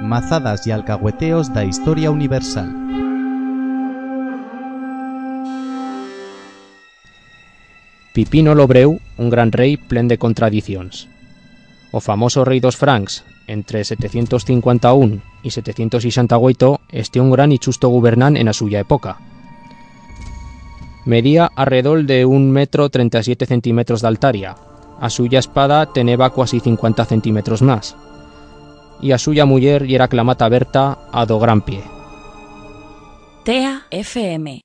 mazadas y alcahueteos da historia universal. Pipino Lobreu, un gran rei plen de contradicións. O famoso rei dos francs, entre 751 y 768, este un gran y chusto gubernán en a suya época. Medía alrededor de un metro 37 centímetros de altaria. A suya espada teneba casi 50 centímetros más. Y a suya muller y era clamata Berta a do gran pie. TEA FM.